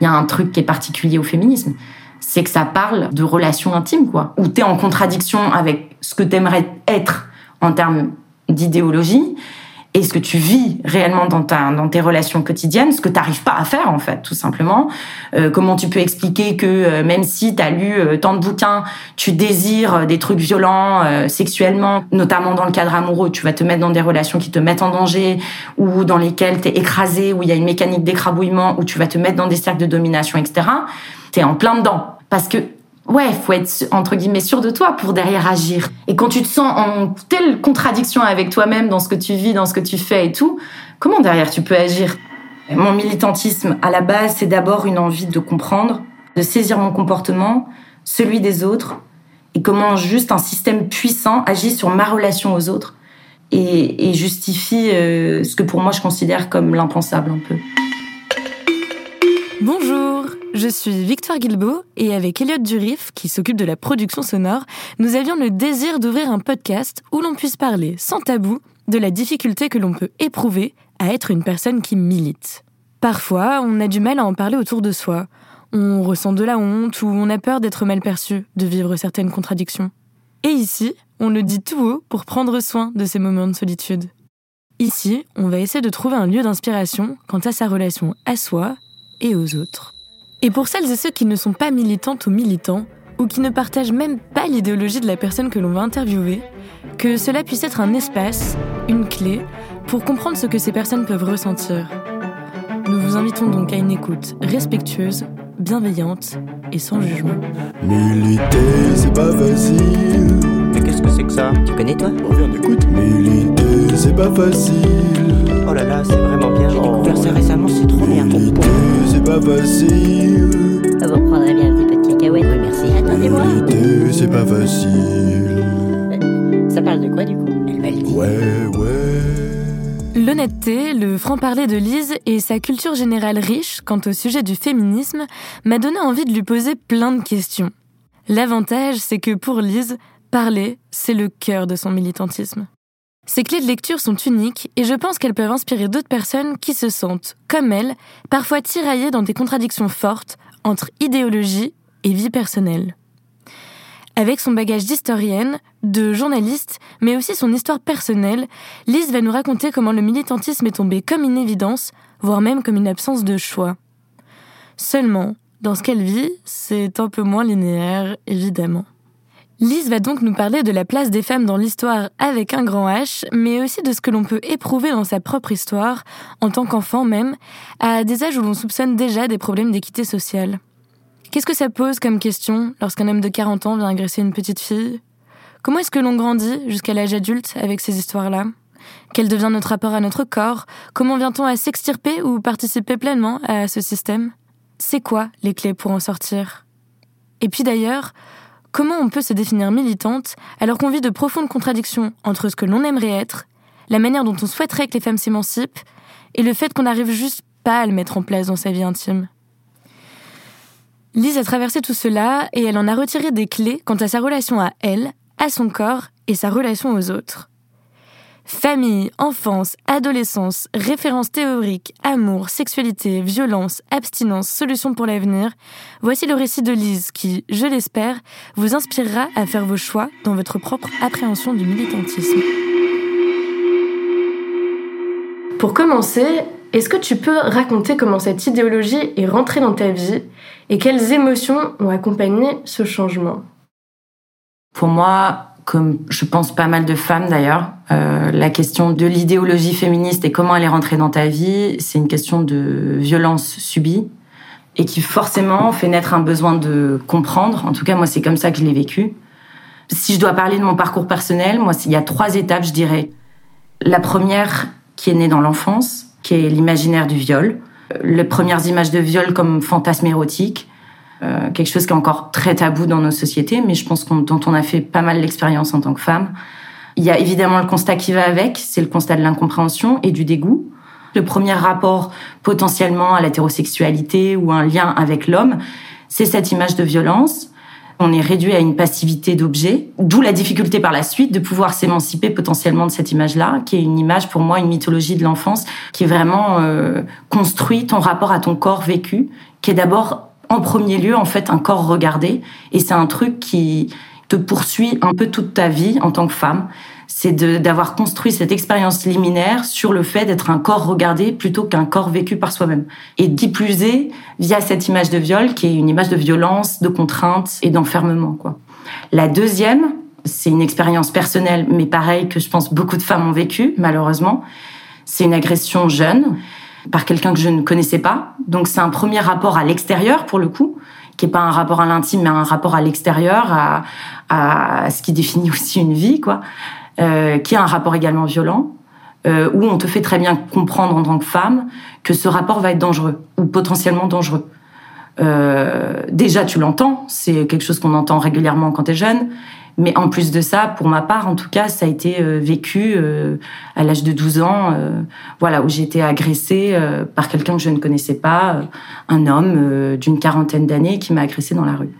Il y a un truc qui est particulier au féminisme, c'est que ça parle de relations intimes, quoi. Où t'es en contradiction avec ce que t'aimerais être en termes d'idéologie et ce que tu vis réellement dans, ta, dans tes relations quotidiennes, ce que tu n'arrives pas à faire en fait, tout simplement. Euh, comment tu peux expliquer que euh, même si tu as lu euh, tant de bouquins, tu désires des trucs violents sexuellement, notamment dans le cadre amoureux, tu vas te mettre dans des relations qui te mettent en danger ou dans lesquelles tu es écrasé, où il y a une mécanique d'écrabouillement, où tu vas te mettre dans des cercles de domination, etc. Tu es en plein dedans. Parce que ouais, faut être entre guillemets sûr de toi pour derrière agir. Et quand tu te sens en telle contradiction avec toi-même dans ce que tu vis, dans ce que tu fais et tout, comment derrière tu peux agir? Mon militantisme, à la base, c'est d'abord une envie de comprendre, de saisir mon comportement, celui des autres, et comment juste un système puissant agit sur ma relation aux autres et, justifie euh, ce que pour moi je considère comme l'impensable un peu. Je suis Victoire Guilbeault et avec Elliot Durif, qui s'occupe de la production sonore, nous avions le désir d'ouvrir un podcast où l'on puisse parler sans tabou de la difficulté que l'on peut éprouver à être une personne qui milite. Parfois, on a du mal à en parler autour de soi. On ressent de la honte ou on a peur d'être mal perçu, de vivre certaines contradictions. Et ici, on le dit tout haut pour prendre soin de ces moments de solitude. Ici, on va essayer de trouver un lieu d'inspiration quant à sa relation à soi et aux autres. Et pour celles et ceux qui ne sont pas militantes ou militants, ou qui ne partagent même pas l'idéologie de la personne que l'on va interviewer, que cela puisse être un espace, une clé, pour comprendre ce que ces personnes peuvent ressentir. Nous vous invitons donc à une écoute respectueuse, bienveillante et sans jugement. Militer, c'est pas facile. Mais qu'est-ce que c'est que ça? Tu connais toi? On vient d'écouter. Militer, c'est pas facile. Oh là là, c'est découvert ça récemment, c'est trop bien. C'est pas facile. Vous reprendrez bien un petit peu de cacahuètes. Oui, merci. Attendez-moi. C'est pas facile. Ça parle de quoi du coup? Elle m'a dit. Ouais, ouais. L'honnêteté, le franc-parler de Lise et sa culture générale riche quant au sujet du féminisme m'a donné envie de lui poser plein de questions. L'avantage, c'est que pour Lise, parler, c'est le cœur de son militantisme. Ces clés de lecture sont uniques et je pense qu'elles peuvent inspirer d'autres personnes qui se sentent, comme elle, parfois tiraillées dans des contradictions fortes entre idéologie et vie personnelle. Avec son bagage d'historienne, de journaliste, mais aussi son histoire personnelle, Lise va nous raconter comment le militantisme est tombé comme une évidence, voire même comme une absence de choix. Seulement, dans ce qu'elle vit, c'est un peu moins linéaire, évidemment. Lise va donc nous parler de la place des femmes dans l'histoire avec un grand H, mais aussi de ce que l'on peut éprouver dans sa propre histoire, en tant qu'enfant même, à des âges où l'on soupçonne déjà des problèmes d'équité sociale. Qu'est-ce que ça pose comme question lorsqu'un homme de 40 ans vient agresser une petite fille? Comment est-ce que l'on grandit jusqu'à l'âge adulte avec ces histoires-là? Quel devient notre rapport à notre corps? Comment vient-on à s'extirper ou participer pleinement à ce système? C'est quoi les clés pour en sortir? Et puis d'ailleurs, Comment on peut se définir militante alors qu'on vit de profondes contradictions entre ce que l'on aimerait être, la manière dont on souhaiterait que les femmes s'émancipent, et le fait qu'on n'arrive juste pas à le mettre en place dans sa vie intime Lise a traversé tout cela et elle en a retiré des clés quant à sa relation à elle, à son corps et sa relation aux autres. Famille, enfance, adolescence, références théoriques, amour, sexualité, violence, abstinence, solutions pour l'avenir, voici le récit de Lise qui, je l'espère, vous inspirera à faire vos choix dans votre propre appréhension du militantisme. Pour commencer, est-ce que tu peux raconter comment cette idéologie est rentrée dans ta vie et quelles émotions ont accompagné ce changement? Pour moi, comme je pense pas mal de femmes d'ailleurs, euh, la question de l'idéologie féministe et comment elle est rentrée dans ta vie, c'est une question de violence subie et qui forcément fait naître un besoin de comprendre. En tout cas, moi, c'est comme ça que je l'ai vécu. Si je dois parler de mon parcours personnel, moi, il y a trois étapes, je dirais. La première, qui est née dans l'enfance, qui est l'imaginaire du viol. Les premières images de viol comme fantasme érotique, euh, quelque chose qui est encore très tabou dans nos sociétés, mais je pense qu'on, dont on a fait pas mal l'expérience en tant que femme. Il y a évidemment le constat qui va avec, c'est le constat de l'incompréhension et du dégoût. Le premier rapport potentiellement à l'hétérosexualité ou un lien avec l'homme, c'est cette image de violence. On est réduit à une passivité d'objet, d'où la difficulté par la suite de pouvoir s'émanciper potentiellement de cette image-là, qui est une image pour moi, une mythologie de l'enfance, qui vraiment euh, construit ton rapport à ton corps vécu, qui est d'abord en premier lieu en fait un corps regardé, et c'est un truc qui te poursuit un peu toute ta vie en tant que femme c'est d'avoir construit cette expérience liminaire sur le fait d'être un corps regardé plutôt qu'un corps vécu par soi-même. Et qui plus via cette image de viol, qui est une image de violence, de contrainte et d'enfermement. quoi. La deuxième, c'est une expérience personnelle, mais pareil que je pense beaucoup de femmes ont vécu, malheureusement. C'est une agression jeune par quelqu'un que je ne connaissais pas. Donc c'est un premier rapport à l'extérieur pour le coup, qui est pas un rapport à l'intime, mais un rapport à l'extérieur, à, ce qui définit aussi une vie, quoi. Euh, qui a un rapport également violent, euh, où on te fait très bien comprendre en tant que femme que ce rapport va être dangereux ou potentiellement dangereux. Euh, déjà, tu l'entends, c'est quelque chose qu'on entend régulièrement quand tu es jeune, mais en plus de ça, pour ma part, en tout cas, ça a été euh, vécu euh, à l'âge de 12 ans, voilà, où j'ai été agressée par quelqu'un que je ne connaissais pas, un homme d'une quarantaine d'années qui m'a agressée dans la rue.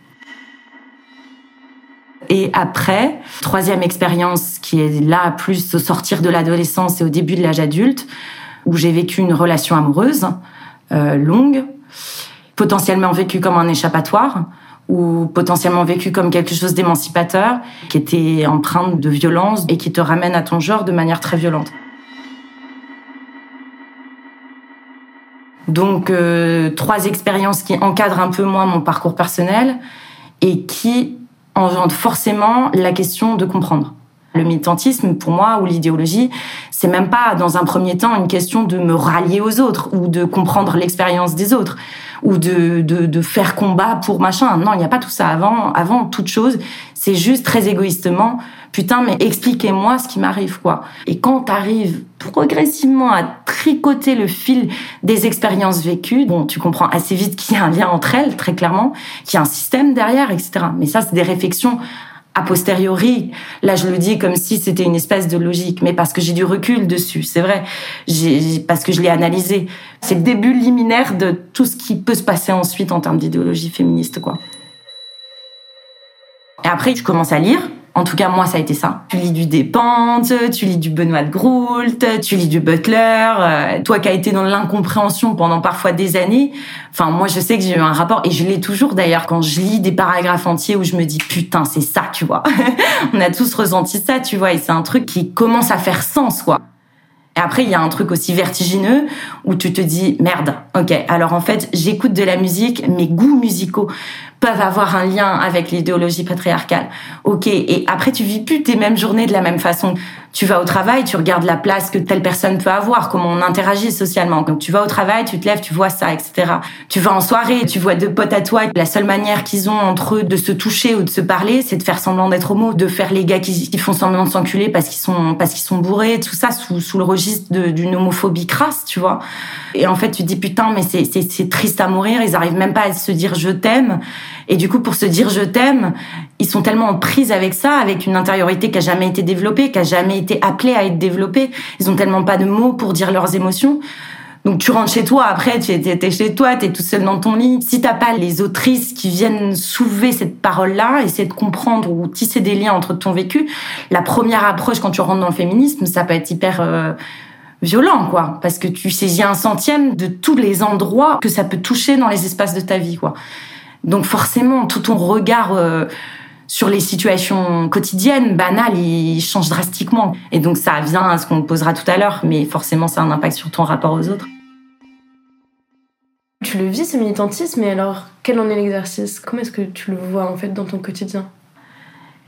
Et après, troisième expérience qui est là plus au sortir de l'adolescence et au début de l'âge adulte, où j'ai vécu une relation amoureuse euh, longue, potentiellement vécue comme un échappatoire ou potentiellement vécue comme quelque chose d'émancipateur, qui était empreinte de violence et qui te ramène à ton genre de manière très violente. Donc euh, trois expériences qui encadrent un peu moins mon parcours personnel et qui engendre forcément la question de comprendre. Le militantisme, pour moi, ou l'idéologie, c'est même pas dans un premier temps une question de me rallier aux autres ou de comprendre l'expérience des autres ou de, de, de, faire combat pour machin. Non, il n'y a pas tout ça. Avant, avant toute chose, c'est juste très égoïstement, putain, mais expliquez-moi ce qui m'arrive, quoi. Et quand t'arrives progressivement à tricoter le fil des expériences vécues, bon, tu comprends assez vite qu'il y a un lien entre elles, très clairement, qu'il y a un système derrière, etc. Mais ça, c'est des réflexions a posteriori. Là, je le dis comme si c'était une espèce de logique, mais parce que j'ai du recul dessus, c'est vrai. Parce que je l'ai analysé. C'est le début liminaire de tout ce qui peut se passer ensuite en termes d'idéologie féministe, quoi. Et après, je commence à lire. En tout cas, moi, ça a été ça. Tu lis du Despentes, tu lis du Benoît de Groult, tu lis du Butler. Euh, toi qui as été dans l'incompréhension pendant parfois des années. Enfin, moi, je sais que j'ai eu un rapport, et je l'ai toujours d'ailleurs, quand je lis des paragraphes entiers où je me dis, putain, c'est ça, tu vois. On a tous ressenti ça, tu vois, et c'est un truc qui commence à faire sens, quoi. Et après, il y a un truc aussi vertigineux où tu te dis, merde, ok, alors en fait, j'écoute de la musique, mes goûts musicaux peuvent avoir un lien avec l'idéologie patriarcale. Ok, et après tu vis plus tes mêmes journées de la même façon. Tu vas au travail, tu regardes la place que telle personne peut avoir, comment on interagit socialement. Donc tu vas au travail, tu te lèves, tu vois ça, etc. Tu vas en soirée, tu vois deux potes à toi. La seule manière qu'ils ont entre eux de se toucher ou de se parler, c'est de faire semblant d'être homo, de faire les gars qui, font semblant de s'enculer parce qu'ils sont parce qu'ils sont bourrés, tout ça sous, sous le registre d'une homophobie crasse, tu vois. Et en fait, tu te dis putain, mais c'est triste à mourir. Ils arrivent même pas à se dire je t'aime. Et du coup, pour se dire je t'aime, ils sont tellement en prise avec ça, avec une intériorité qui a jamais été développée, qui a jamais été appelée à être développée. Ils ont tellement pas de mots pour dire leurs émotions. Donc tu rentres chez toi, après tu es, chez toi, tu es tout seul dans ton lit. Si t'as pas les autrices qui viennent soulever cette parole-là, essayer de comprendre ou tisser des liens entre ton vécu, la première approche quand tu rentres dans le féminisme, ça peut être hyper euh, violent, quoi, parce que tu saisis un centième de tous les endroits que ça peut toucher dans les espaces de ta vie, quoi. Donc forcément, tout ton regard euh, sur les situations quotidiennes, banales, il change drastiquement. Et donc ça vient à ce qu'on posera tout à l'heure, mais forcément ça a un impact sur ton rapport aux autres. Tu le vis ce militantisme, mais alors quel en est l'exercice? Comment est-ce que tu le vois en fait dans ton quotidien?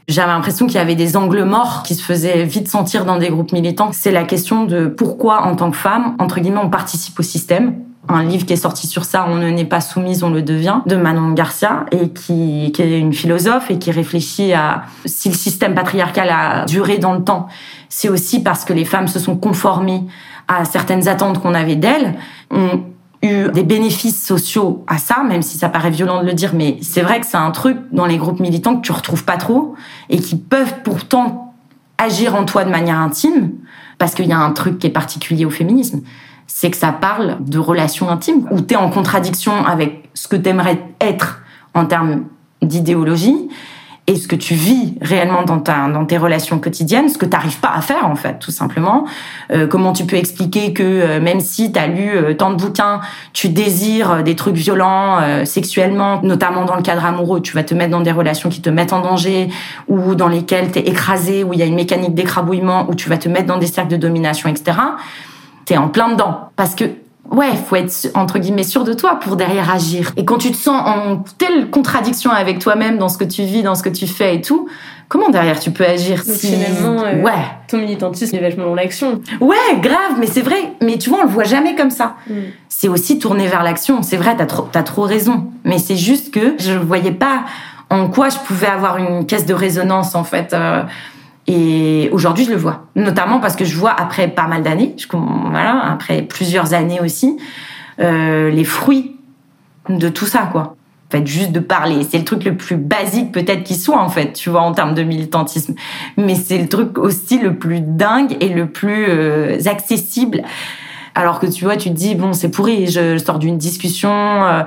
J'avais l'impression qu'il y avait des angles morts qui se faisaient vite sentir dans des groupes militants. C'est la question de pourquoi, en tant que femme, entre guillemets, on participe au système un livre qui est sorti sur ça, On ne n'est pas soumise, on le devient, de Manon Garcia, et qui, est une philosophe et qui réfléchit à si le système patriarcal a duré dans le temps, c'est aussi parce que les femmes se sont conformées à certaines attentes qu'on avait d'elles, ont eu des bénéfices sociaux à ça, même si ça paraît violent de le dire, mais c'est vrai que c'est un truc dans les groupes militants que tu retrouves pas trop et qui peuvent pourtant agir en toi de manière intime, parce qu'il y a un truc qui est particulier au féminisme c'est que ça parle de relations intimes, où tu es en contradiction avec ce que tu aimerais être en termes d'idéologie et ce que tu vis réellement dans, ta, dans tes relations quotidiennes, ce que tu n'arrives pas à faire en fait, tout simplement. Euh, comment tu peux expliquer que euh, même si tu as lu euh, tant de bouquins, tu désires des trucs violents sexuellement, notamment dans le cadre amoureux, tu vas te mettre dans des relations qui te mettent en danger ou dans lesquelles tu es écrasé, où il y a une mécanique d'écrabouillement, où tu vas te mettre dans des cercles de domination, etc. En plein dedans. Parce que ouais, faut être entre guillemets sûr de toi pour derrière agir. Et quand tu te sens en telle contradiction avec toi-même dans ce que tu vis, dans ce que tu fais et tout, comment derrière tu peux agir Donc finalement, euh, ouais, ton militantisme est vachement dans l'action. ouais, grave, mais c'est vrai. Mais tu vois, on le voit jamais comme ça. Mm. C'est aussi tourner vers l'action. C'est vrai, t'as trop, t'as trop raison. Mais c'est juste que je voyais pas en quoi je pouvais avoir une caisse de résonance en fait. euh, et aujourd'hui, je le vois, notamment parce que je vois après pas mal d'années, voilà, après plusieurs années aussi, euh, les fruits de tout ça, quoi. En fait, juste de parler, c'est le truc le plus basique peut-être qui soit en fait, tu vois, en termes de militantisme. Mais c'est le truc aussi le plus dingue et le plus euh, accessible. Alors que tu vois, tu te dis bon, c'est pourri, je sors d'une discussion, euh,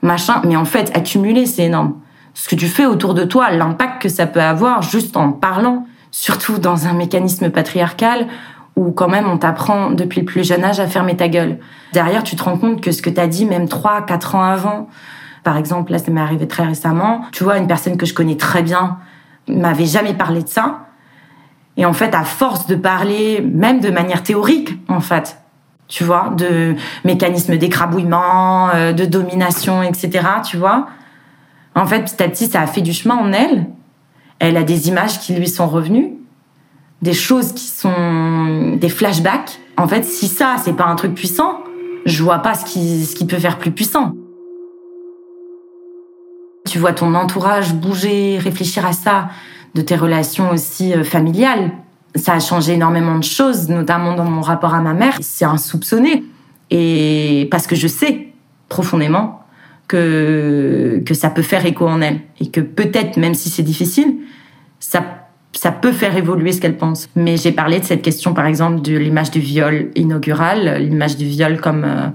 machin, mais en fait, accumuler, c'est énorme. Ce que tu fais autour de toi, l'impact que ça peut avoir juste en parlant, surtout dans un mécanisme patriarcal où quand même on t'apprend depuis le plus jeune âge à fermer ta gueule. Derrière, tu te rends compte que ce que t'as dit même 3, 4 ans avant, par exemple, là ça m'est arrivé très récemment, tu vois, une personne que je connais très bien m'avait jamais parlé de ça. Et en fait, à force de parler, même de manière théorique, en fait, tu vois, de mécanismes d'écrabouillement, euh, de domination, etc., tu vois, en fait, petit à petit, ça a fait du chemin en elle. Elle a des images qui lui sont revenues, des choses qui sont des flashbacks. En fait, si ça, c'est pas un truc puissant, je vois pas ce qui, ce qui peut faire plus puissant. Tu vois ton entourage bouger, réfléchir à ça, de tes relations aussi euh, familiales. Ça a changé énormément de choses, notamment dans mon rapport à ma mère. C'est insoupçonné. Et parce que je sais profondément que, ça peut faire écho en elle. Et que peut-être, même si c'est difficile, ça, ça peut faire évoluer ce qu'elle pense. Mais j'ai parlé de cette question, par exemple, de l'image du viol inaugural, l'image du viol comme, euh,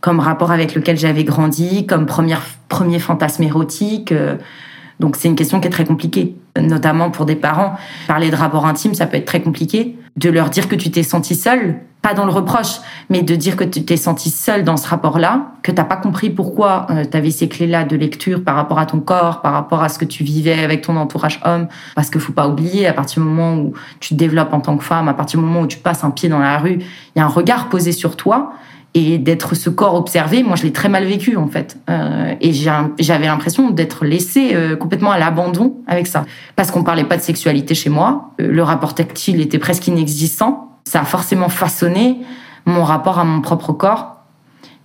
comme rapport avec lequel j'avais grandi, comme première, premier fantasme érotique. euh. Donc c'est une question qui est très compliquée, notamment pour des parents. Parler de rapport intime, ça peut être très compliqué. De leur dire que tu t'es senti seule, pas dans le reproche, mais de dire que tu t'es senti seule dans ce rapport-là, que t'as pas compris pourquoi tu avais ces clés-là de lecture par rapport à ton corps, par rapport à ce que tu vivais avec ton entourage homme. Parce qu'il faut pas oublier, à partir du moment où tu te développes en tant que femme, à partir du moment où tu passes un pied dans la rue, il y a un regard posé sur toi et d'être ce corps observé, moi je l'ai très mal vécu en fait. Euh, et j'avais l'impression d'être laissée euh, complètement à l'abandon avec ça. Parce qu'on parlait pas de sexualité chez moi, euh, le rapport tactile était presque inexistant. Ça a forcément façonné mon rapport à mon propre corps.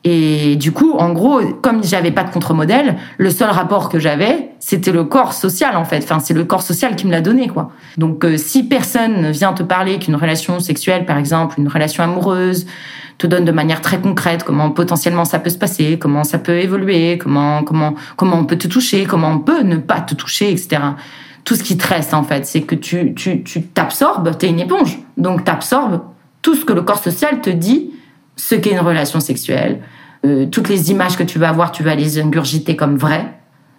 Et du coup, en gros, comme j'avais pas de contre-modèle, le seul rapport que j'avais, c'était le corps social en fait. Enfin, c'est le corps social qui me l'a donné quoi. Donc, si personne vient te parler qu'une relation sexuelle, par exemple, une relation amoureuse, te donne de manière très concrète comment potentiellement ça peut se passer, comment ça peut évoluer, comment comment comment on peut te toucher, comment on peut ne pas te toucher, etc. Tout ce qui te reste en fait, c'est que tu tu tu t'absorbes, t'es une éponge, donc t'absorbes tout ce que le corps social te dit, ce qu'est une relation sexuelle, euh, toutes les images que tu vas avoir, tu vas les ingurgiter comme vraies.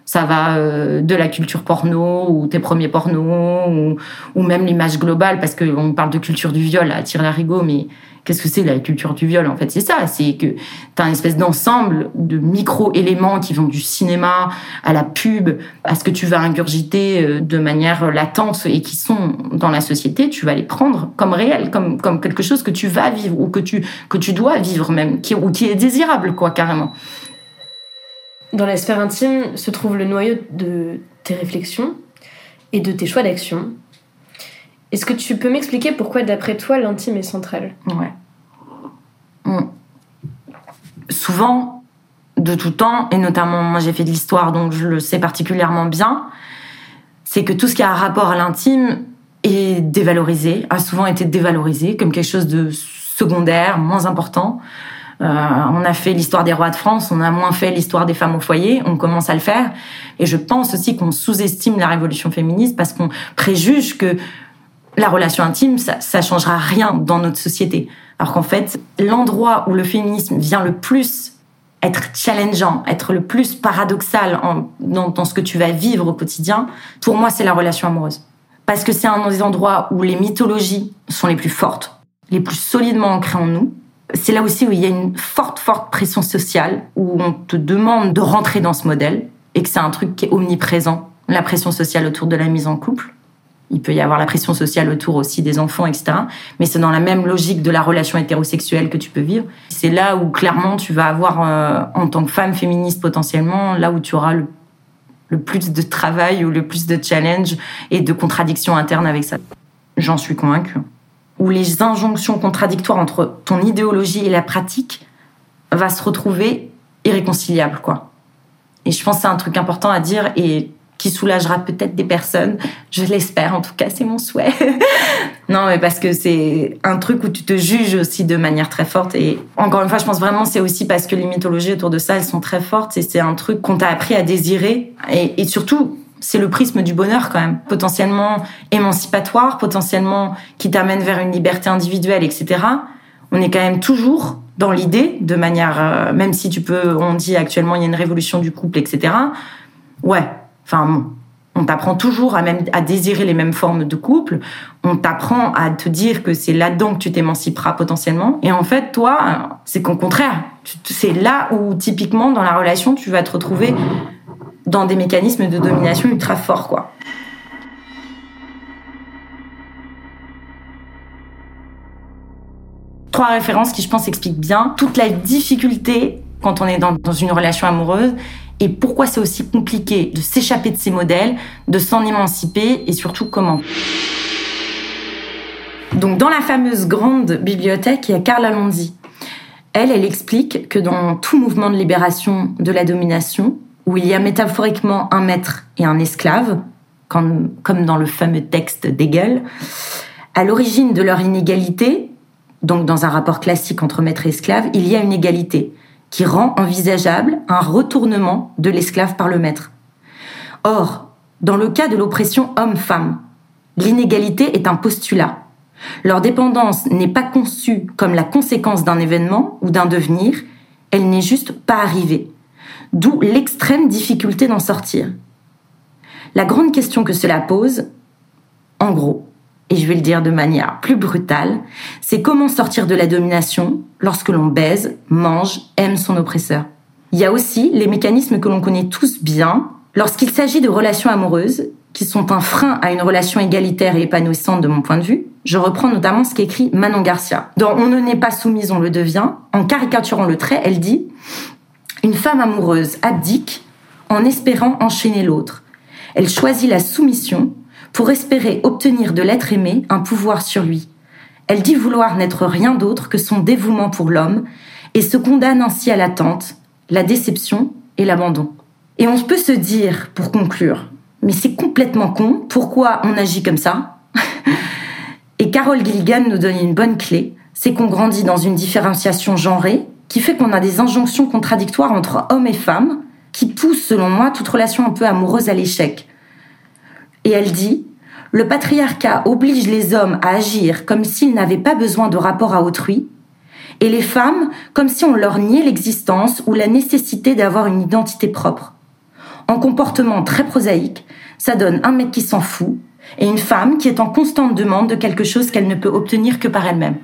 Ça va euh, de la culture porno ou tes premiers pornos ou, ou même l'image globale parce qu'on parle de culture du viol à tire larigot mais qu'est-ce que c'est la culture du viol en fait? C'est ça c'est que t'as une espèce d'ensemble de micro-éléments qui vont du cinéma à la pub à ce que tu vas ingurgiter euh, de manière latente et qui sont dans la société tu vas les prendre comme réel comme comme quelque chose que tu vas vivre ou que tu que tu dois vivre même ou qui est désirable quoi carrément Dans la sphère intime se trouve le noyau de tes réflexions et de tes choix d'action. Est-ce que tu peux m'expliquer pourquoi, d'après toi, l'intime est central? Ouais. Souvent, de tout temps, et notamment moi j'ai fait de l'histoire donc je le sais particulièrement bien, c'est que tout ce qui a un rapport à l'intime est dévalorisé, a souvent été dévalorisé comme quelque chose de secondaire, moins important. Euh, on a fait l'histoire des rois de France, on a moins fait l'histoire des femmes au foyer, on commence à le faire. Et je pense aussi qu'on sous-estime la révolution féministe parce qu'on préjuge que la relation intime, ça, ça changera rien dans notre société. Alors qu'en fait, l'endroit où le féminisme vient le plus être challengeant, être le plus paradoxal en- dans, dans ce que tu vas vivre au quotidien, pour moi, c'est la relation amoureuse. Parce que c'est un des endroits où les mythologies sont les plus fortes, les plus solidement ancrées en nous. C'est là aussi où il y a une forte, forte pression sociale, où on te demande de rentrer dans ce modèle, et que c'est un truc qui est omniprésent, la pression sociale autour de la mise en couple. Il peut y avoir la pression sociale autour aussi des enfants, etc. Mais c'est dans la même logique de la relation hétérosexuelle que tu peux vivre. C'est là où clairement tu vas avoir, euh, en tant que femme féministe potentiellement, là où tu auras le, le plus de travail ou le plus de challenge et de contradictions internes avec ça. J'en suis convaincue. Où les injonctions contradictoires entre ton idéologie et la pratique va se retrouver irréconciliables, quoi. Et je pense que c'est un truc important à dire et qui soulagera peut-être des personnes. Je l'espère, en tout cas, c'est mon souhait. non, mais parce que c'est un truc où tu te juges aussi de manière très forte. Et encore une fois, je pense vraiment c'est aussi parce que les mythologies autour de ça, elles sont très fortes. Et c'est un truc qu'on t'a appris à désirer. Et surtout, c'est le prisme du bonheur quand même. Potentiellement émancipatoire, potentiellement qui t'amène vers une liberté individuelle, etc. On est quand même toujours dans l'idée, de manière, euh, même si tu peux, on dit actuellement il y a une révolution du couple, etc. Ouais, enfin on t'apprend toujours à même à désirer les mêmes formes de couple. On t'apprend à te dire que c'est là-dedans que tu t'émanciperas potentiellement. Et en fait, toi, c'est qu'au contraire, c'est là où typiquement dans la relation, tu vas te retrouver dans des mécanismes de domination ultra forts, quoi. Trois références qui, je pense, expliquent bien toute la difficulté quand on est dans, dans une relation amoureuse et pourquoi c'est aussi compliqué de s'échapper de ces modèles, de s'en émanciper et surtout comment. Donc, dans la fameuse grande bibliothèque, il y a Carla Lonzi. Elle, elle explique que dans tout mouvement de libération de la domination, où il y a métaphoriquement un maître et un esclave, comme, dans le fameux texte d'Hegel, à l'origine de leur inégalité, donc dans un rapport classique entre maître et esclave, il y a une égalité qui rend envisageable un retournement de l'esclave par le maître. Or, dans le cas de l'oppression homme-femme, l'inégalité est un postulat. Leur dépendance n'est pas conçue comme la conséquence d'un événement ou d'un devenir, elle n'est juste pas arrivée. D'où l'extrême difficulté d'en sortir. La grande question que cela pose, en gros, et je vais le dire de manière plus brutale, c'est comment sortir de la domination lorsque l'on baise, mange, aime son oppresseur. Il y a aussi les mécanismes que l'on connaît tous bien lorsqu'il s'agit de relations amoureuses qui sont un frein à une relation égalitaire et épanouissante de mon point de vue. Je reprends notamment ce qu'écrit Manon Garcia. Dans On ne n'est pas soumise, on le devient, en caricaturant le trait, elle dit Une femme amoureuse abdique en espérant enchaîner l'autre. Elle choisit la soumission pour espérer obtenir de l'être aimé un pouvoir sur lui. Elle dit vouloir n'être rien d'autre que son dévouement pour l'homme et se condamne ainsi à l'attente, la déception et l'abandon. Et on peut se dire, pour conclure, mais c'est complètement con, pourquoi on agit comme ça? Et Carol Gilligan nous donne une bonne clé, c'est qu'on grandit dans une différenciation genrée qui fait qu'on a des injonctions contradictoires entre hommes et femmes qui poussent, selon moi, toute relation un peu amoureuse à l'échec. Et elle dit, le patriarcat oblige les hommes à agir comme s'ils n'avaient pas besoin de rapport à autrui, et les femmes comme si on leur niait l'existence ou la nécessité d'avoir une identité propre. En comportement très prosaïque, ça donne un mec qui s'en fout et une femme qui est en constante demande de quelque chose qu'elle ne peut obtenir que par elle-même.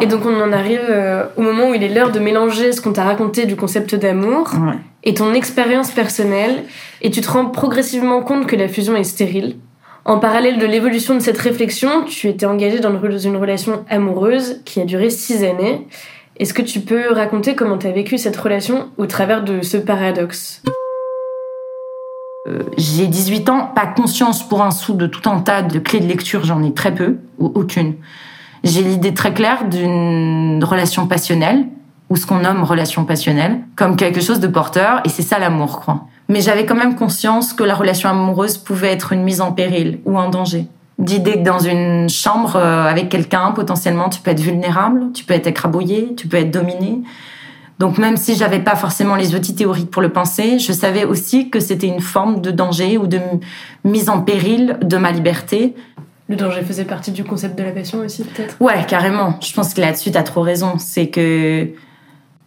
Et donc on en arrive euh, au moment où il est l'heure de mélanger ce qu'on t'a raconté du concept d'amour Ouais. et ton expérience personnelle, et tu te rends progressivement compte que la fusion est stérile. En parallèle de l'évolution de cette réflexion, tu étais engagé dans une- dans une relation amoureuse qui a duré six années. Est-ce que tu peux raconter comment tu as vécu cette relation au travers de ce paradoxe? J'ai 18 ans, pas conscience pour un sou de tout un tas de clés de lecture, j'en ai très peu, ou aucune. J'ai l'idée très claire d'une relation passionnelle, ou ce qu'on nomme relation passionnelle, comme quelque chose de porteur, et c'est ça l'amour, quoi. Mais j'avais quand même conscience que la relation amoureuse pouvait être une mise en péril ou un danger. D'idée que dans une chambre euh, avec quelqu'un, potentiellement, tu peux être vulnérable, tu peux être écrabouillé, tu peux être dominé. Donc même si j'avais pas forcément les outils théoriques pour le penser, je savais aussi que c'était une forme de danger ou de mise en péril de ma liberté. Le danger faisait partie du concept de la passion aussi, peut-être? Ouais, carrément. Je pense que là-dessus, t'as trop raison. C'est que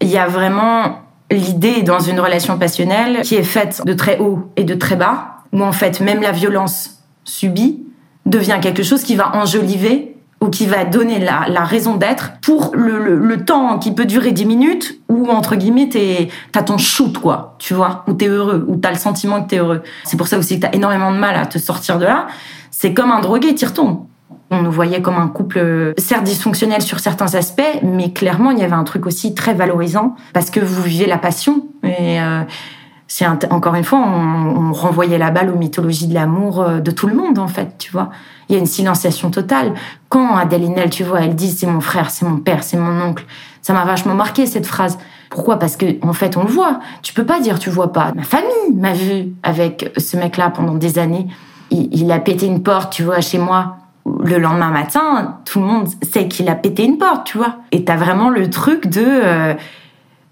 il y a vraiment l'idée dans une relation passionnelle qui est faite de très haut et de très bas, où en fait même la violence subie devient quelque chose qui va enjoliver ou qui va donner la, raison d'être pour le, le, temps qui peut durer 10 minutes où entre guillemets t'as ton shoot quoi. Tu vois? Où t'es heureux où t'as le sentiment que t'es heureux. C'est pour ça aussi que t'as énormément de mal à te sortir de là c'est comme un drogué t'y retournes on nous voyait comme un couple euh, certes dysfonctionnel sur certains aspects mais clairement il y avait un truc aussi très valorisant parce que vous vivez la passion et euh, encore une fois, on, renvoyait la balle aux mythologies de l'amour euh, de tout le monde, en fait, tu vois. Il y a une silenciation totale. Quand Adèle tu vois, elle dit c'est mon frère, c'est mon père, c'est mon oncle, ça m'a vachement marqué cette phrase. Pourquoi? Parce que en fait, on le voit. Tu peux pas dire tu vois pas. Ma famille m'a vu avec ce mec-là pendant des années. Il, a pété une porte, tu vois, chez moi. Le lendemain matin, tout le monde sait qu'il a pété une porte, tu vois. Et t'as vraiment le truc de euh,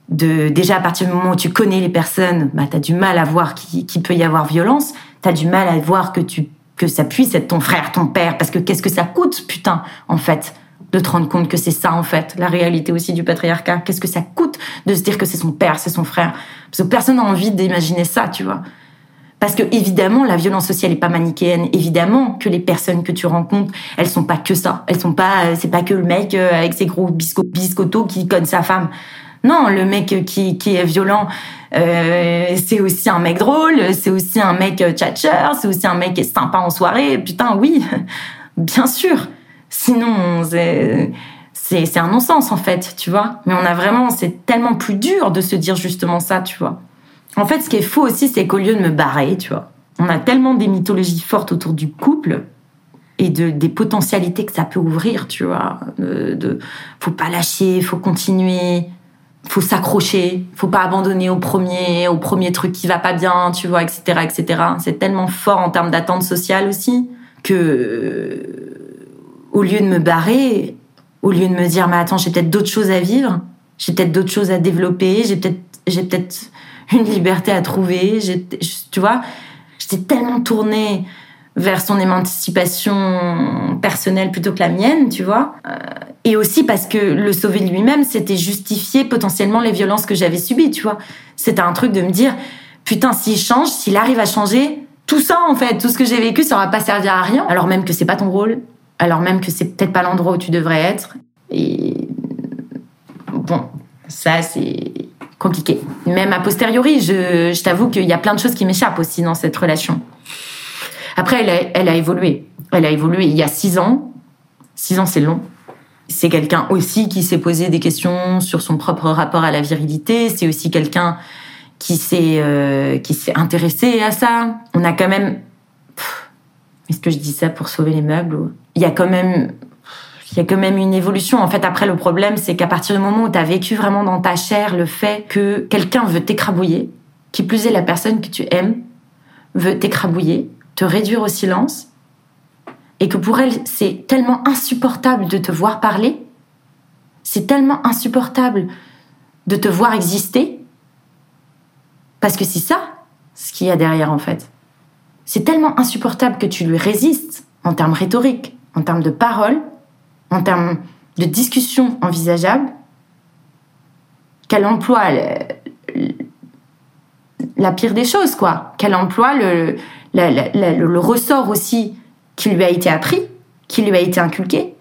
de déjà à partir du moment où tu connais les personnes, bah t'as du mal à voir qu'il qui peut y avoir violence, t'as du mal à voir que tu que ça puisse être ton frère, ton père, parce que qu'est-ce que ça coûte, putain, en fait, de te rendre compte que c'est ça en fait, la réalité aussi du patriarcat? Qu'est-ce que ça coûte de se dire que c'est son père, c'est son frère, parce que personne n'a envie d'imaginer ça, tu vois. Parce que évidemment, la violence sociale est pas manichéenne. Évidemment que les personnes que tu rencontres, elles sont pas que ça. Elles sont pas, euh, c'est pas que le mec euh, avec ses gros bisco biscottos qui conne sa femme. Non, le mec qui, qui est violent, euh, c'est aussi un mec drôle, c'est aussi un mec euh, tchatcheur, c'est aussi un mec qui est sympa en soirée. Putain, oui, bien sûr. Sinon, c'est c'est un non-sens en fait, tu vois. Mais on a vraiment, c'est tellement plus dur de se dire justement ça, tu vois. En fait, ce qui est faux aussi, c'est qu'au lieu de me barrer, tu vois, on a tellement des mythologies fortes autour du couple et de des potentialités que ça peut ouvrir, tu vois. De, de faut pas lâcher, faut continuer, faut s'accrocher, faut pas abandonner au premier, au premier truc qui va pas bien, tu vois, etc., etc. C'est tellement fort en termes d'attente sociale aussi que au lieu de me barrer, au lieu de me dire mais attends j'ai peut-être d'autres choses à vivre, j'ai peut-être d'autres choses à développer, j'ai peut-être j'ai peut-être une liberté à trouver, tu vois, j'étais tellement tournée vers son émancipation personnelle plutôt que la mienne, tu vois. Euh, et aussi parce que le sauver lui-même, c'était justifier potentiellement les violences que j'avais subies, tu vois. C'était un truc de me dire, putain, s'il change, s'il arrive à changer, tout ça, en fait, tout ce que j'ai vécu, ça aura pas servi à rien. Alors même que c'est pas ton rôle, alors même que c'est peut-être pas l'endroit où tu devrais être. Et bon, ça, c'est compliqué. Même a posteriori, je, je t'avoue qu'il y a plein de choses qui m'échappent aussi dans cette relation. Après, elle a, elle a évolué. Elle a évolué il y a six ans. Six ans, c'est long. C'est quelqu'un aussi qui s'est posé des questions sur son propre rapport à la virilité. C'est aussi quelqu'un qui s'est euh, qui s'est intéressé à ça. On a quand même. Est-ce que je dis ça pour sauver les meubles Il y a quand même. Il y a quand même une évolution. En fait, après, le problème, c'est qu'à partir du moment où tu as vécu vraiment dans ta chair le fait que quelqu'un veut t'écrabouiller, qui plus est la personne que tu aimes, veut t'écrabouiller, te réduire au silence, et que pour elle, c'est tellement insupportable de te voir parler, c'est tellement insupportable de te voir exister, parce que c'est ça ce qu'il y a derrière en fait. C'est tellement insupportable que tu lui résistes en termes rhétoriques, en termes de paroles, en termes de discussions envisageables, qu'elle emploie la pire des choses, quoi. Qu'elle emploie le ressort aussi qui lui a été appris, qui lui a été inculqué.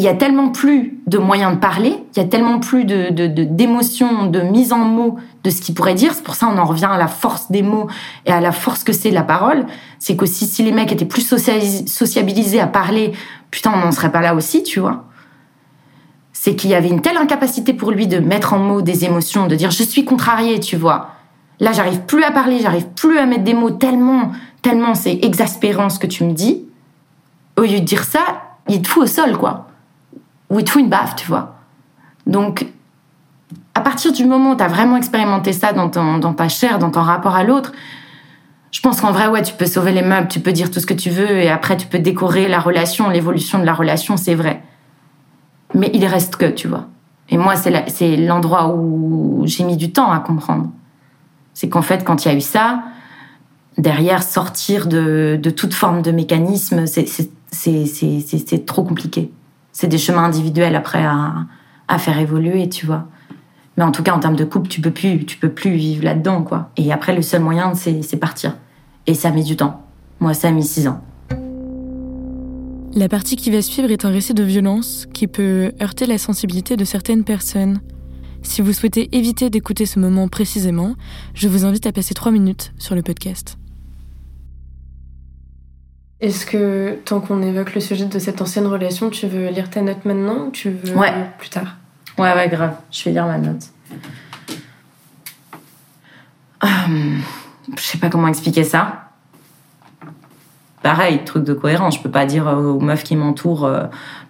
Il y a tellement plus de moyens de parler, il y a tellement plus de, de, de- d'émotions, de mise en mots de ce qu'il pourrait dire. C'est pour ça on en revient à la force des mots et à la force que c'est la parole. C'est qu'aussi si les mecs étaient plus sociabilisés à parler, putain, on n'en serait pas là aussi, tu vois c'est qu'il y avait une telle incapacité pour lui de mettre en mots des émotions, de dire je suis contrarié, tu vois. Là, j'arrive plus à parler, j'arrive plus à mettre des mots tellement, tellement c'est exaspérant ce que tu me dis. Au lieu de dire ça, il te fout au sol, quoi. Ou il te fout une baffe, tu vois. Donc, à partir du moment où tu as vraiment expérimenté ça dans, ta chair, dans ton rapport à l'autre, je pense qu'en vrai, ouais, tu peux sauver les meubles, tu peux dire tout ce que tu veux, et après, tu peux décorer la relation, l'évolution de la relation, c'est vrai. Mais il reste que, tu vois. Et moi, c'est l'endroit où j'ai mis du temps à comprendre. C'est qu'en fait, quand il y a eu ça, derrière sortir de, toute forme de mécanisme, c'est trop compliqué. C'est des chemins individuels après à, faire évoluer, tu vois. Mais en tout cas, en termes de couple, tu peux plus, tu peux plus vivre là-dedans, quoi. Et après, le seul moyen, c'est c'est partir. Et ça met du temps. Moi, ça a mis six ans. La partie qui va suivre est un récit de violence qui peut heurter la sensibilité de certaines personnes. Si vous souhaitez éviter d'écouter ce moment précisément, je vous invite à passer trois minutes sur le podcast. Est-ce que, tant qu'on évoque le sujet de cette ancienne relation, tu veux lire ta note maintenant ou tu veux Ouais. plus tard? Ouais, ouais, grave. Je vais lire ma note. Hum, je sais pas comment expliquer ça. Pareil, truc de cohérence. Je peux pas dire euh, aux meufs qui m'entourent euh,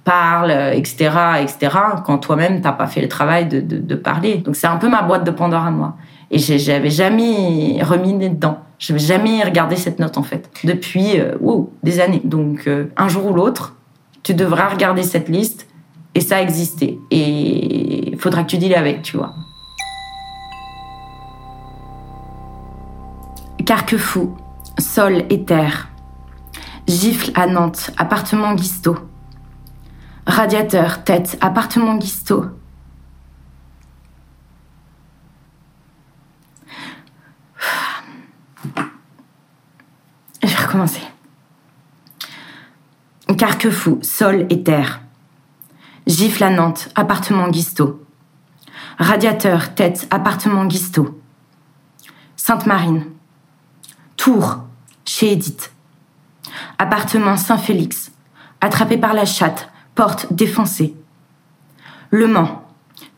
parle, euh, etc., etc. Quand toi-même t'as pas fait le travail de, de, de parler. Donc c'est un peu ma boîte de Pandore à moi. Et j'avais jamais remis dedans. J'avais jamais regardé cette note en fait depuis euh, des années. Donc euh, un jour ou l'autre, tu devras regarder cette liste et ça a existé. Et il faudra que tu deals avec, tu vois. Carquefou, sol et terre. Gifle à Nantes, appartement Guisto. Radiateur, tête, appartement Guisto. Recommencer. Carquefou, sol et terre. Gifle à Nantes, appartement Guisto. Radiateur, tête, appartement Guisto. Sainte-Marine. Tours, chez Edith. Appartement Saint-Félix. Attrapé par la chatte, porte défoncée. Le Mans.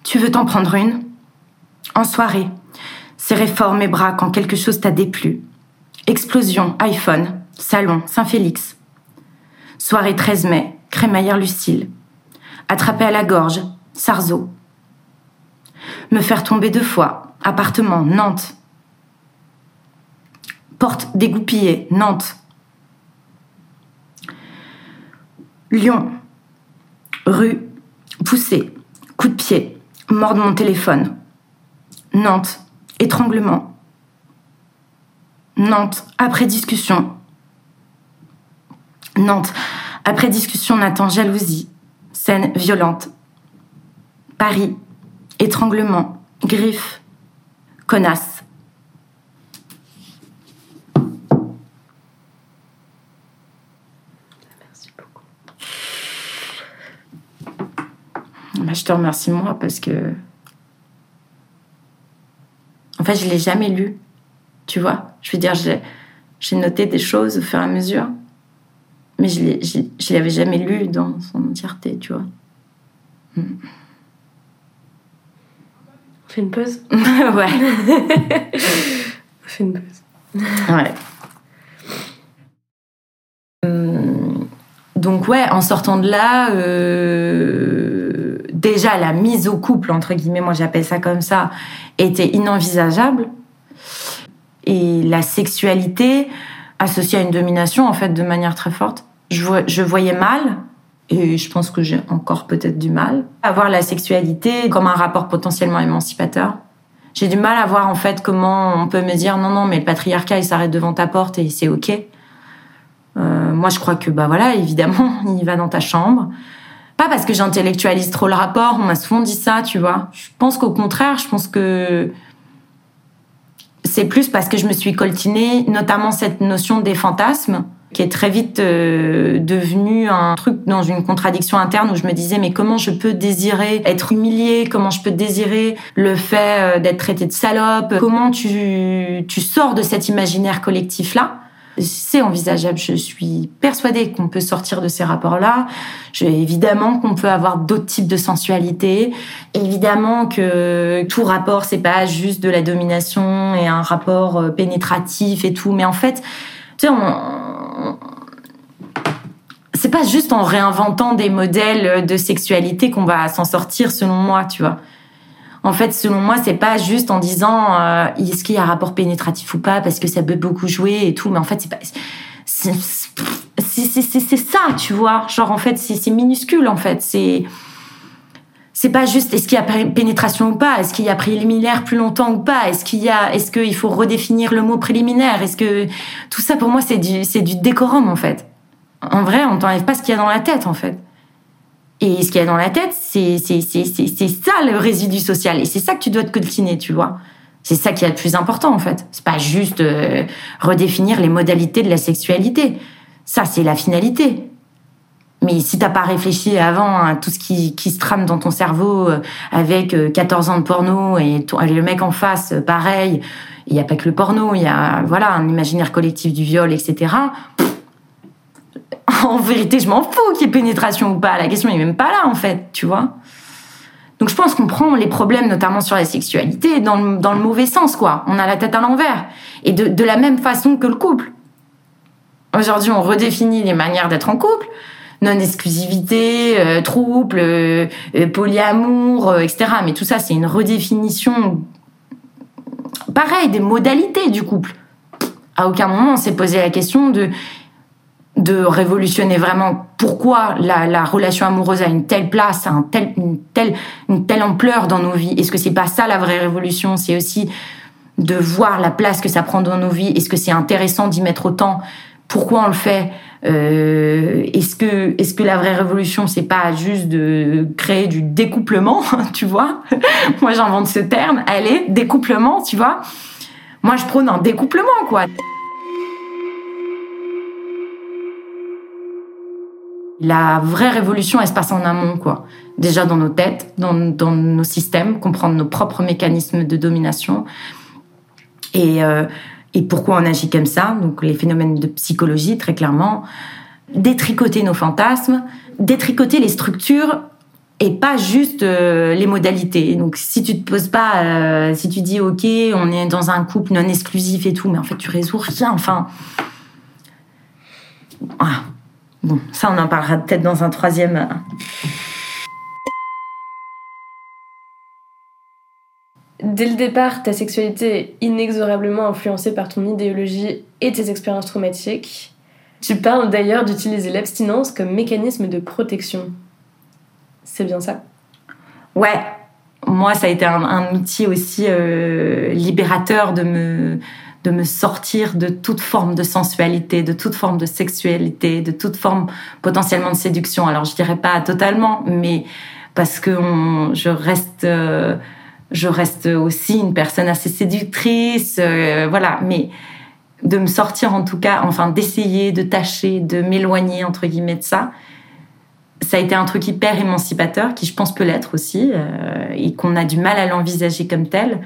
Tu veux t'en prendre une? En soirée. Serrer fort mes bras quand quelque chose t'a déplu. Explosion, iPhone, salon, Saint-Félix. Soirée 13 mai, crémaillère Lucille. Attrapé à la gorge, Sarzeau. Me faire tomber deux fois, appartement, Nantes. Porte dégoupillée, Nantes. Lyon. Rue, poussée, coup de pied, mort de mon téléphone. Nantes, étranglement. Nantes, après discussion. Nantes, après discussion, Nathan, jalousie. Scène violente. Paris, étranglement, griffe, connasse. Bah, je te remercie moi parce que. En fait, je l'ai jamais lu. Tu vois Je veux dire, j'ai noté des choses au fur et à mesure. Mais je je l'avais jamais lu dans son entièreté, tu vois. On fait une pause ouais. On fait une pause. Ouais. Hum, Donc ouais, en sortant de là, euh, déjà la mise au couple, entre guillemets, moi j'appelle ça comme ça, était inenvisageable. Et la sexualité associée à une domination, en fait, de manière très forte. Je, voyais mal, et je pense que j'ai encore peut-être du mal, à voir la sexualité comme un rapport potentiellement émancipateur. J'ai du mal à voir en fait comment on peut me dire non non mais le patriarcat il s'arrête devant ta porte et c'est ok. Euh, moi je crois que bah voilà évidemment il va dans ta chambre. Pas parce que j'intellectualise trop le rapport, on m'a souvent dit ça, tu vois. Je pense qu'au contraire, je pense que c'est plus parce que je me suis coltinée, notamment cette notion des fantasmes, qui est très vite euh, devenue un truc dans une contradiction interne où je me disais mais comment je peux désirer être humiliée, comment je peux désirer le fait euh, d'être traitée de salope, comment tu, tu sors de cet imaginaire collectif-là? C'est envisageable. Je suis persuadée qu'on peut sortir de ces rapports-là. Évidemment qu'on peut avoir d'autres types de sensualité. Évidemment que tout rapport, c'est pas juste de la domination et un rapport euh, pénétratif et tout. Mais en fait, tu sais, on, c'est pas juste en réinventant des modèles de sexualité qu'on va s'en sortir, selon moi, tu vois. En fait, selon moi, c'est pas juste en disant euh, est-ce qu'il y a rapport pénétratif ou pas parce que ça peut beaucoup jouer et tout, mais en fait, c'est pas c'est ça, tu vois. Genre en fait, c'est minuscule en fait, c'est c'est pas juste est-ce qu'il y a pé- pénétration ou pas, est-ce qu'il y a préliminaire plus longtemps ou pas, est-ce qu'il y a, est-ce qu'il faut redéfinir le mot préliminaire, est-ce que tout ça pour moi c'est du, c'est du décorum en fait. En vrai, on t'enlève pas ce qu'il y a dans la tête en fait. Et ce qu'il y a dans la tête, c'est, c'est, c'est, c'est, c'est ça le résidu social. Et c'est ça que tu dois te coltiner, tu vois. C'est ça qui est le plus important en fait. C'est pas juste euh, redéfinir les modalités de la sexualité. Ça, c'est la finalité. Mais si t'as pas réfléchi avant à tout ce qui, se trame dans ton cerveau euh, avec euh, 14 ans de porno et, le mec en face, euh, pareil, il y a pas que le porno, il y a voilà un imaginaire collectif du viol, etc. En vérité, je m'en fous qu'il y ait pénétration ou pas. La question est même pas là en fait, tu vois. Donc je pense qu'on prend les problèmes, notamment sur la sexualité, dans le, dans le mauvais sens, quoi. On a la tête à l'envers. Et de, de la même façon que le couple. Aujourd'hui, on redéfinit les manières d'être en couple. Non-exclusivité, euh, trouble, euh, euh, polyamour, euh, etc. Mais tout ça, c'est une redéfinition, pareil, des modalités du couple. À aucun moment, on s'est posé la question de de révolutionner vraiment pourquoi la, la relation amoureuse a une telle place, une, telle, une telle ampleur dans nos vies. Est-ce que c'est pas ça la vraie révolution? C'est aussi de voir la place que ça prend dans nos vies. Est-ce que c'est intéressant d'y mettre autant? Pourquoi on le fait? Euh, Est-ce que, est-ce que la vraie révolution, c'est pas juste de créer du découplement, tu vois? Moi, j'invente ce terme. Allez, découplement, tu vois? Moi, je prône un découplement, quoi. La vraie révolution, elle se passe en amont, quoi. Déjà dans nos têtes, dans, dans nos systèmes, comprendre nos propres mécanismes de domination et, euh, et pourquoi on agit comme ça? Donc les phénomènes de psychologie, très clairement. Détricoter nos fantasmes, détricoter les structures et pas juste euh, les modalités. Donc si tu te poses pas, euh, si tu dis ok, on est dans un couple non exclusif et tout, mais en fait tu résous rien. Enfin, ah. Bon, ça, on en parlera peut-être dans un troisième. Dès le départ, ta sexualité est inexorablement influencée par ton idéologie et tes expériences traumatiques. Tu parles d'ailleurs d'utiliser l'abstinence comme mécanisme de protection. C'est bien ça? Ouais, moi, ça a été un, outil aussi euh, libérateur de me, sortir de toute forme de sensualité, de toute forme de sexualité, de toute forme potentiellement de séduction. Alors, je dirais pas totalement, mais parce que je reste, euh, je reste aussi une personne assez séductrice, euh, voilà. Mais de me sortir en tout cas, enfin d'essayer, de tâcher, de m'éloigner entre guillemets de ça, ça a été un truc hyper émancipateur qui je pense peut l'être aussi euh, et qu'on a du mal à l'envisager comme tel.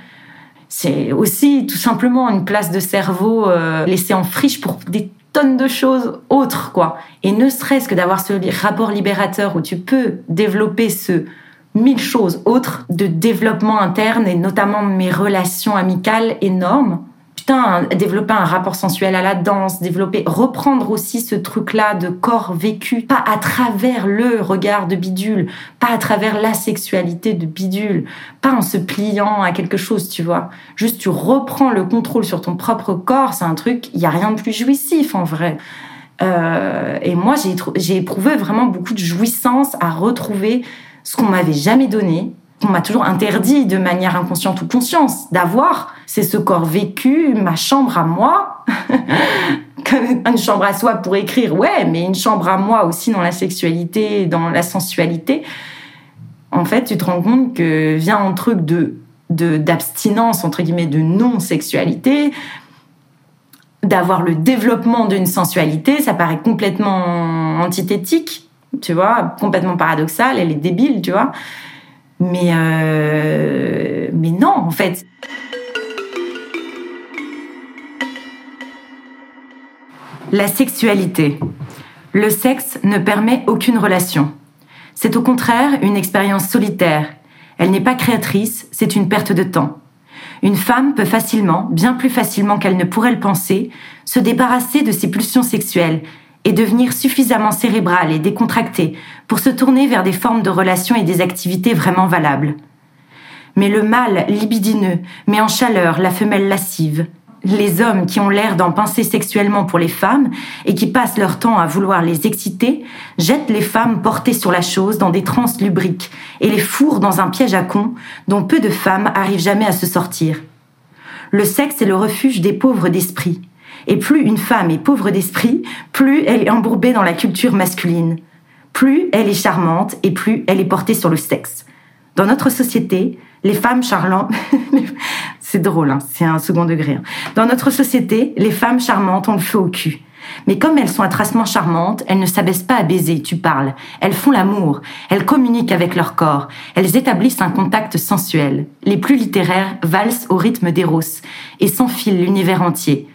C'est aussi tout simplement une place de cerveau euh, laissée en friche pour des tonnes de choses autres quoi. Et ne serait-ce que d'avoir ce rapport libérateur où tu peux développer ce mille choses autres de développement interne et notamment mes relations amicales énormes. Putain, développer un rapport sensuel à la danse, développer, reprendre aussi ce truc-là de corps vécu, pas à travers le regard de bidule, pas à travers la sexualité de bidule, pas en se pliant à quelque chose, tu vois. Juste, tu reprends le contrôle sur ton propre corps, c'est un truc, il y a rien de plus jouissif en vrai. Euh, et moi, j'ai éprouvé vraiment beaucoup de jouissance à retrouver ce qu'on m'avait jamais donné, qu'on m'a toujours interdit de manière inconsciente ou consciente d'avoir. C'est ce corps vécu, ma chambre à moi. Une chambre à soi pour écrire, ouais, mais une chambre à moi aussi dans la sexualité, dans la sensualité. En fait, tu te rends compte que vient un truc de- d'abstinence, entre guillemets, de non-sexualité, d'avoir le développement d'une sensualité, ça paraît complètement antithétique, tu vois, complètement paradoxal, elle est débile, tu vois. Mais, euh, mais non, en fait. La sexualité. Le sexe ne permet aucune relation. C'est au contraire une expérience solitaire. Elle n'est pas créatrice, c'est une perte de temps. Une femme peut facilement, bien plus facilement qu'elle ne pourrait le penser, se débarrasser de ses pulsions sexuelles et devenir suffisamment cérébrale et décontractée pour se tourner vers des formes de relations et des activités vraiment valables. Mais le mâle libidineux met en chaleur la femelle lascive. Les hommes qui ont l'air d'en pincer sexuellement pour les femmes et qui passent leur temps à vouloir les exciter, jettent les femmes portées sur la chose dans des transes lubriques et les fourrent dans un piège à con dont peu de femmes arrivent jamais à se sortir. Le sexe est le refuge des pauvres d'esprit. Et plus une femme est pauvre d'esprit, plus elle est embourbée dans la culture masculine. Plus elle est charmante et plus elle est portée sur le sexe. Dans notre société, les femmes charmantes, c'est drôle, hein, c'est un second degré. hein. Dans notre société, les femmes charmantes ont le feu au cul. Mais comme elles sont atracement charmantes, elles ne s'abaissent pas à baiser, tu parles. Elles font l'amour, elles communiquent avec leur corps, elles établissent un contact sensuel. Les plus littéraires valsent au rythme d'Eros et s'enfilent l'univers entier.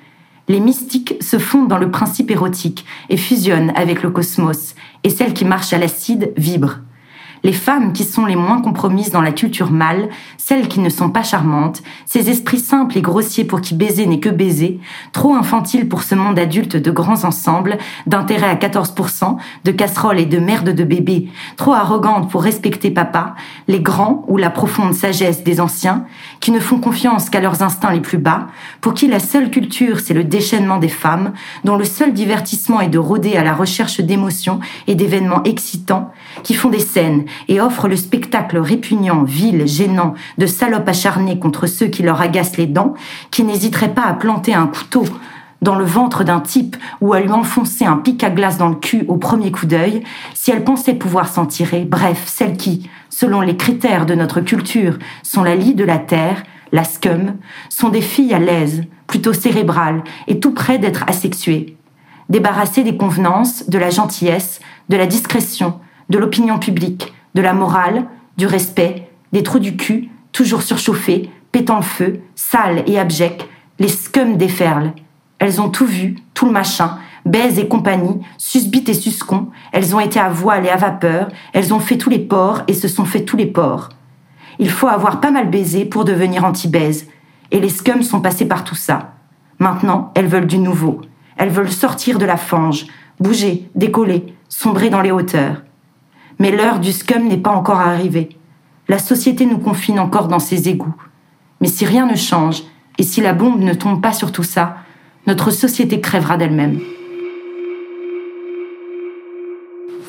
Les mystiques se fondent dans le principe érotique et fusionnent avec le cosmos, et celles qui marchent à l'acide vibrent. Les femmes qui sont les moins compromises dans la culture mâle, celles qui ne sont pas charmantes, ces esprits simples et grossiers pour qui baiser n'est que baiser, trop infantiles pour ce monde adulte de grands ensembles, d'intérêt à 14%, de casseroles et de merde de bébés, trop arrogantes pour respecter papa, les grands ou la profonde sagesse des anciens, qui ne font confiance qu'à leurs instincts les plus bas, pour qui la seule culture c'est le déchaînement des femmes, dont le seul divertissement est de rôder à la recherche d'émotions et d'événements excitants, qui font des scènes et offrent le spectacle répugnant, vil, gênant, de salopes acharnées contre ceux qui leur agacent les dents, qui n'hésiteraient pas à planter un couteau dans le ventre d'un type ou à lui enfoncer un pic à glace dans le cul au premier coup d'œil, si elles pensaient pouvoir s'en tirer, bref, celles qui, selon les critères de notre culture, sont la lie de la terre, la scum, sont des filles à l'aise, plutôt cérébrales et tout près d'être asexuées. Débarrassées des convenances, de la gentillesse, de la discrétion, de l'opinion publique, de la morale, du respect, des trous du cul, toujours surchauffés, pétant feu, sales et abjects, les scums déferlent. Elles ont tout vu, tout le machin, baise et compagnie, susbite et suscon, elles ont été à voile et à vapeur, elles ont fait tous les ports et se sont fait tous les ports. Il faut avoir pas mal baisé pour devenir anti-baise, et les scums sont passés par tout ça. Maintenant, elles veulent du nouveau. Elles veulent sortir de la fange, bouger, décoller, sombrer dans les hauteurs. Mais l'heure du scum n'est pas encore arrivée. La société nous confine encore dans ses égouts. Mais si rien ne change, et si la bombe ne tombe pas sur tout ça, notre société crèvera d'elle-même.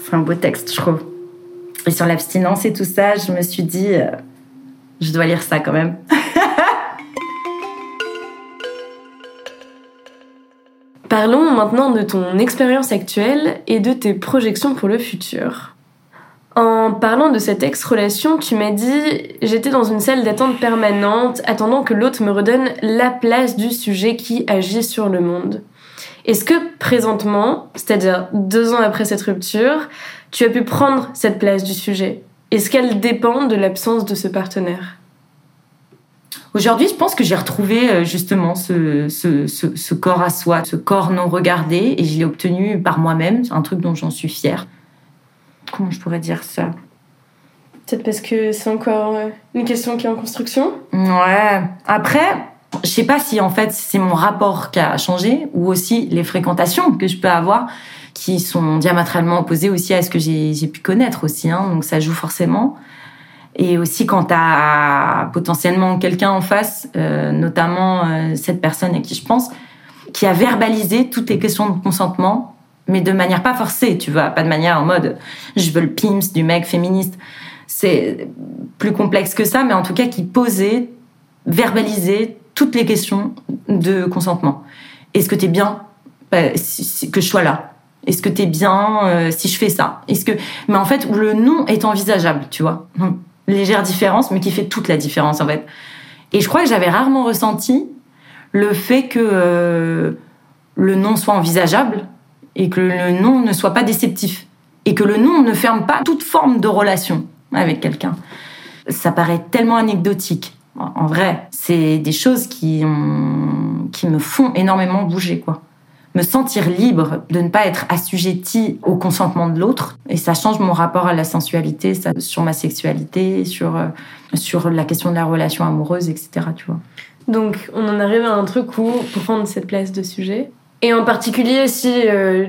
C'est un beau texte, je trouve. Et sur l'abstinence et tout ça, je me suis dit, euh, je dois lire ça quand même. Parlons maintenant de ton expérience actuelle et de tes projections pour le futur. En parlant de cette ex-relation, tu m'as dit J'étais dans une salle d'attente permanente, attendant que l'autre me redonne la place du sujet qui agit sur le monde. Est-ce que présentement, c'est-à-dire deux ans après cette rupture, tu as pu prendre cette place du sujet? Est-ce qu'elle dépend de l'absence de ce partenaire? Aujourd'hui, je pense que j'ai retrouvé euh, justement ce, ce, ce, corps à soi, ce corps non regardé, et je l'ai obtenu par moi-même. C'est un truc dont j'en suis fière. Comment je pourrais dire ça? Peut-être parce que c'est encore euh, une question qui est en construction? Ouais. Après, je sais pas si en fait c'est mon rapport qui a changé ou aussi les fréquentations que je peux avoir qui sont diamétralement opposées aussi à ce que j'ai j'ai pu connaître aussi. Hein, donc ça joue forcément. Et aussi quand tu as potentiellement quelqu'un en face, euh, notamment euh, cette personne à qui je pense, qui a verbalisé toutes les questions de consentement, mais de manière pas forcée, tu vois, pas de manière en mode je veux le pimps du mec féministe. C'est plus complexe que ça, mais en tout cas qui posait, verbalisait toutes les questions de consentement. Est-ce que t'es bien? Bah, si- que je sois là Est-ce que t'es bien euh, si je fais ça? Est-ce que mais en fait le non est envisageable, tu vois. Légère différence, mais qui fait toute la différence en fait. Et je crois que j'avais rarement ressenti le fait que euh, le non soit envisageable et que le non ne soit pas déceptif et que le non ne ferme pas toute forme de relation avec quelqu'un. Ça paraît tellement anecdotique. En vrai, c'est des choses qui, qui me font énormément bouger, quoi. Me sentir libre de ne pas être assujetti au consentement de l'autre. Et ça change mon rapport à la sensualité, ça, sur ma sexualité, sur, euh, sur la question de la relation amoureuse, etc. Tu vois. Donc, on en arrive à un truc où prendre cette place de sujet. Et en particulier, si euh,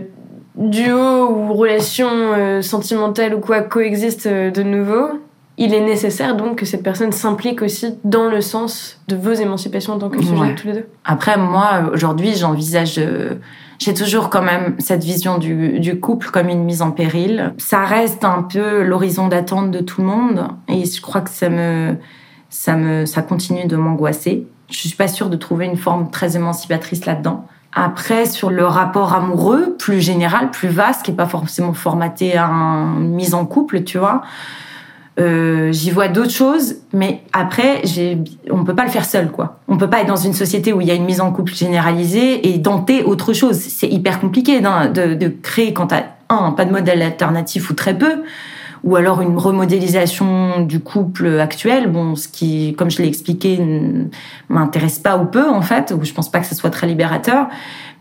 duo ou relation euh, sentimentale ou quoi coexiste euh, de nouveau, il est nécessaire donc que cette personne s'implique aussi dans le sens de vos émancipations en tant que sujet Ouais. tous les deux. Après, moi, aujourd'hui, j'envisage. euh, J'ai toujours quand même cette vision du, du couple comme une mise en péril. Ça reste un peu l'horizon d'attente de tout le monde, et je crois que ça me, ça me, ça continue de m'angoisser. Je suis pas sûre de trouver une forme très émancipatrice là-dedans. Après, sur le rapport amoureux, plus général, plus vaste, qui est pas forcément formaté à une mise en couple, tu vois. Euh, j'y vois d'autres choses, mais après, on peut pas le faire seul, quoi. On peut pas être dans une société où il y a une mise en couple généralisée et tenter autre chose. C'est hyper compliqué de, créer quand t'as un pas de modèle alternatif ou très peu, ou alors une remodélisation du couple actuel. Bon, ce qui, comme je l'ai expliqué, m'intéresse pas ou peu en fait, ou je pense pas que ce soit très libérateur.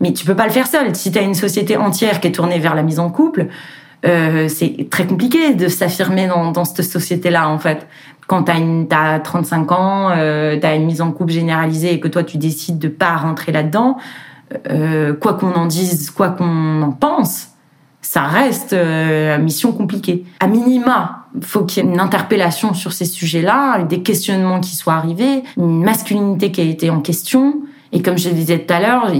Mais tu peux pas le faire seul. Si t'as une société entière qui est tournée vers la mise en couple, euh, c'est très compliqué de s'affirmer dans, dans cette société-là, en fait. Quand t'as une, t'as 35 ans, euh, t'as une mise en couple généralisée et que toi tu décides de pas rentrer là-dedans, euh, quoi qu'on en dise, quoi qu'on en pense, ça reste euh, mission compliquée. À minima, faut qu'il y ait une interpellation sur ces sujets-là, des questionnements qui soient arrivés, une masculinité qui a été en question. Et comme je le disais tout à l'heure,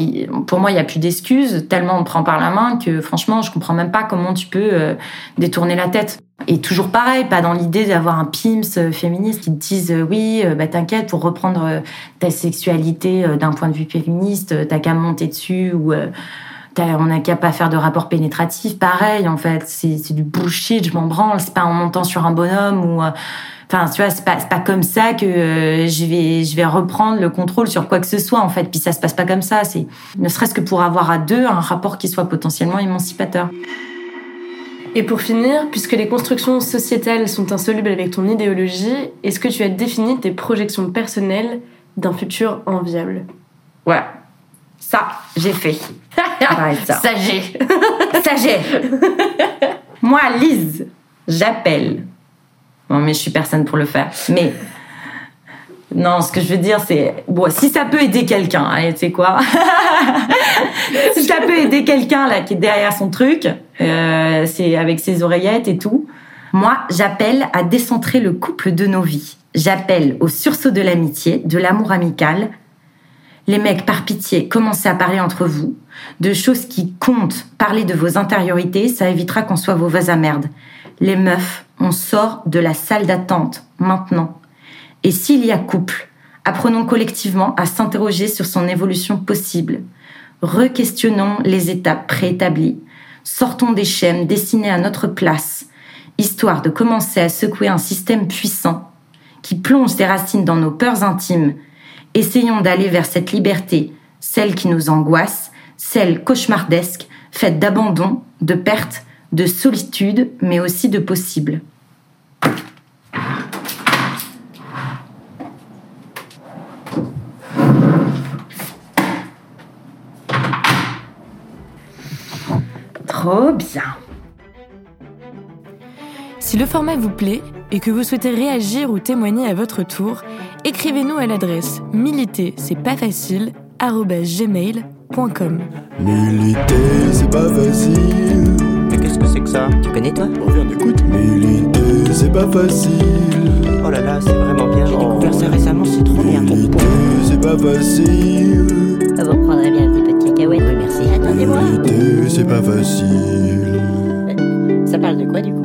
pour moi, il n'y a plus d'excuses, tellement on prend par la main que franchement, je comprends même pas comment tu peux euh, détourner la tête. Et toujours pareil, pas dans l'idée d'avoir un PIMS euh, féministe qui te dise euh, oui, euh, bah t'inquiète, pour reprendre ta sexualité d'un point de vue féministe, t'as qu'à monter dessus ou euh, on n'a qu'à pas faire de rapport pénétratif. Pareil, en fait, c'est c'est du bullshit, je m'en branle. C'est pas en montant sur un bonhomme ou... euh, Enfin, tu vois, c'est pas, pas comme ça que euh, je vais, je vais reprendre le contrôle sur quoi que ce soit, en fait. Puis ça se passe pas comme ça. C'est ne serait-ce que pour avoir à deux un rapport qui soit potentiellement émancipateur. Et pour finir, puisque les constructions sociétales sont insolubles avec ton idéologie, est-ce que tu as défini tes projections personnelles d'un futur enviable? Ouais. Ça, j'ai fait. Ça. Ça, j'ai. Ça, j'ai. Moi, Lise, j'appelle. Bon, mais je suis personne pour le faire. Mais. Non, ce que je veux dire, c'est. Bon, si ça peut aider quelqu'un, allez, tu sais quoi? Si ça peut aider quelqu'un, là, qui est derrière son truc, euh, c'est avec ses oreillettes et tout. Moi, j'appelle à décentrer le couple de nos vies. J'appelle au sursaut de l'amitié, de l'amour amical, les mecs, par pitié, commencez à parler entre vous de choses qui comptent. Parler de vos intériorités, ça évitera qu'on soit vos vases à merde. Les meufs, on sort de la salle d'attente, maintenant. Et s'il y a couple, apprenons collectivement à s'interroger sur son évolution possible. Requestionnons les étapes préétablies. Sortons des schèmes dessinés à notre place, histoire de commencer à secouer un système puissant qui plonge ses racines dans nos peurs intimes Essayons d'aller vers cette liberté, celle qui nous angoisse, celle cauchemardesque, faite d'abandon, de perte, de solitude, mais aussi de possible. Trop bien. Si le format vous plaît et que vous souhaitez réagir ou témoigner à votre tour, écrivez-nous à l'adresse militer c'est pas facile gmail.com. Militer, c'est pas facile. Mais qu'est-ce que c'est que ça? Tu connais toi? On vient d'écouter. Militer, c'est pas facile. Oh là là, c'est vraiment bien. J'ai découvert ça récemment, c'est trop bien. Militer, c'est pas facile. Ah, Vous reprendrez bien un petit peu de cacahuètes Oui, merci. Attendez-moi. Militer, c'est pas facile. Ça parle de quoi du coup?